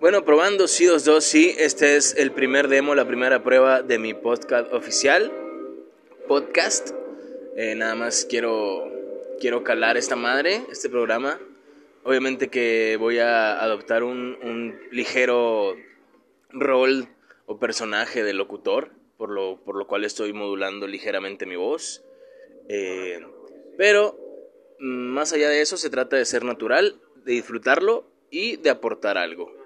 Bueno, probando sí, dos, dos, sí. Este es el primer demo, la primera prueba de mi podcast oficial. Podcast. Eh, nada más quiero, quiero calar esta madre, este programa. Obviamente que voy a adoptar un, un ligero rol o personaje de locutor, por lo, por lo cual estoy modulando ligeramente mi voz. Eh, pero mm, más allá de eso, se trata de ser natural, de disfrutarlo y de aportar algo.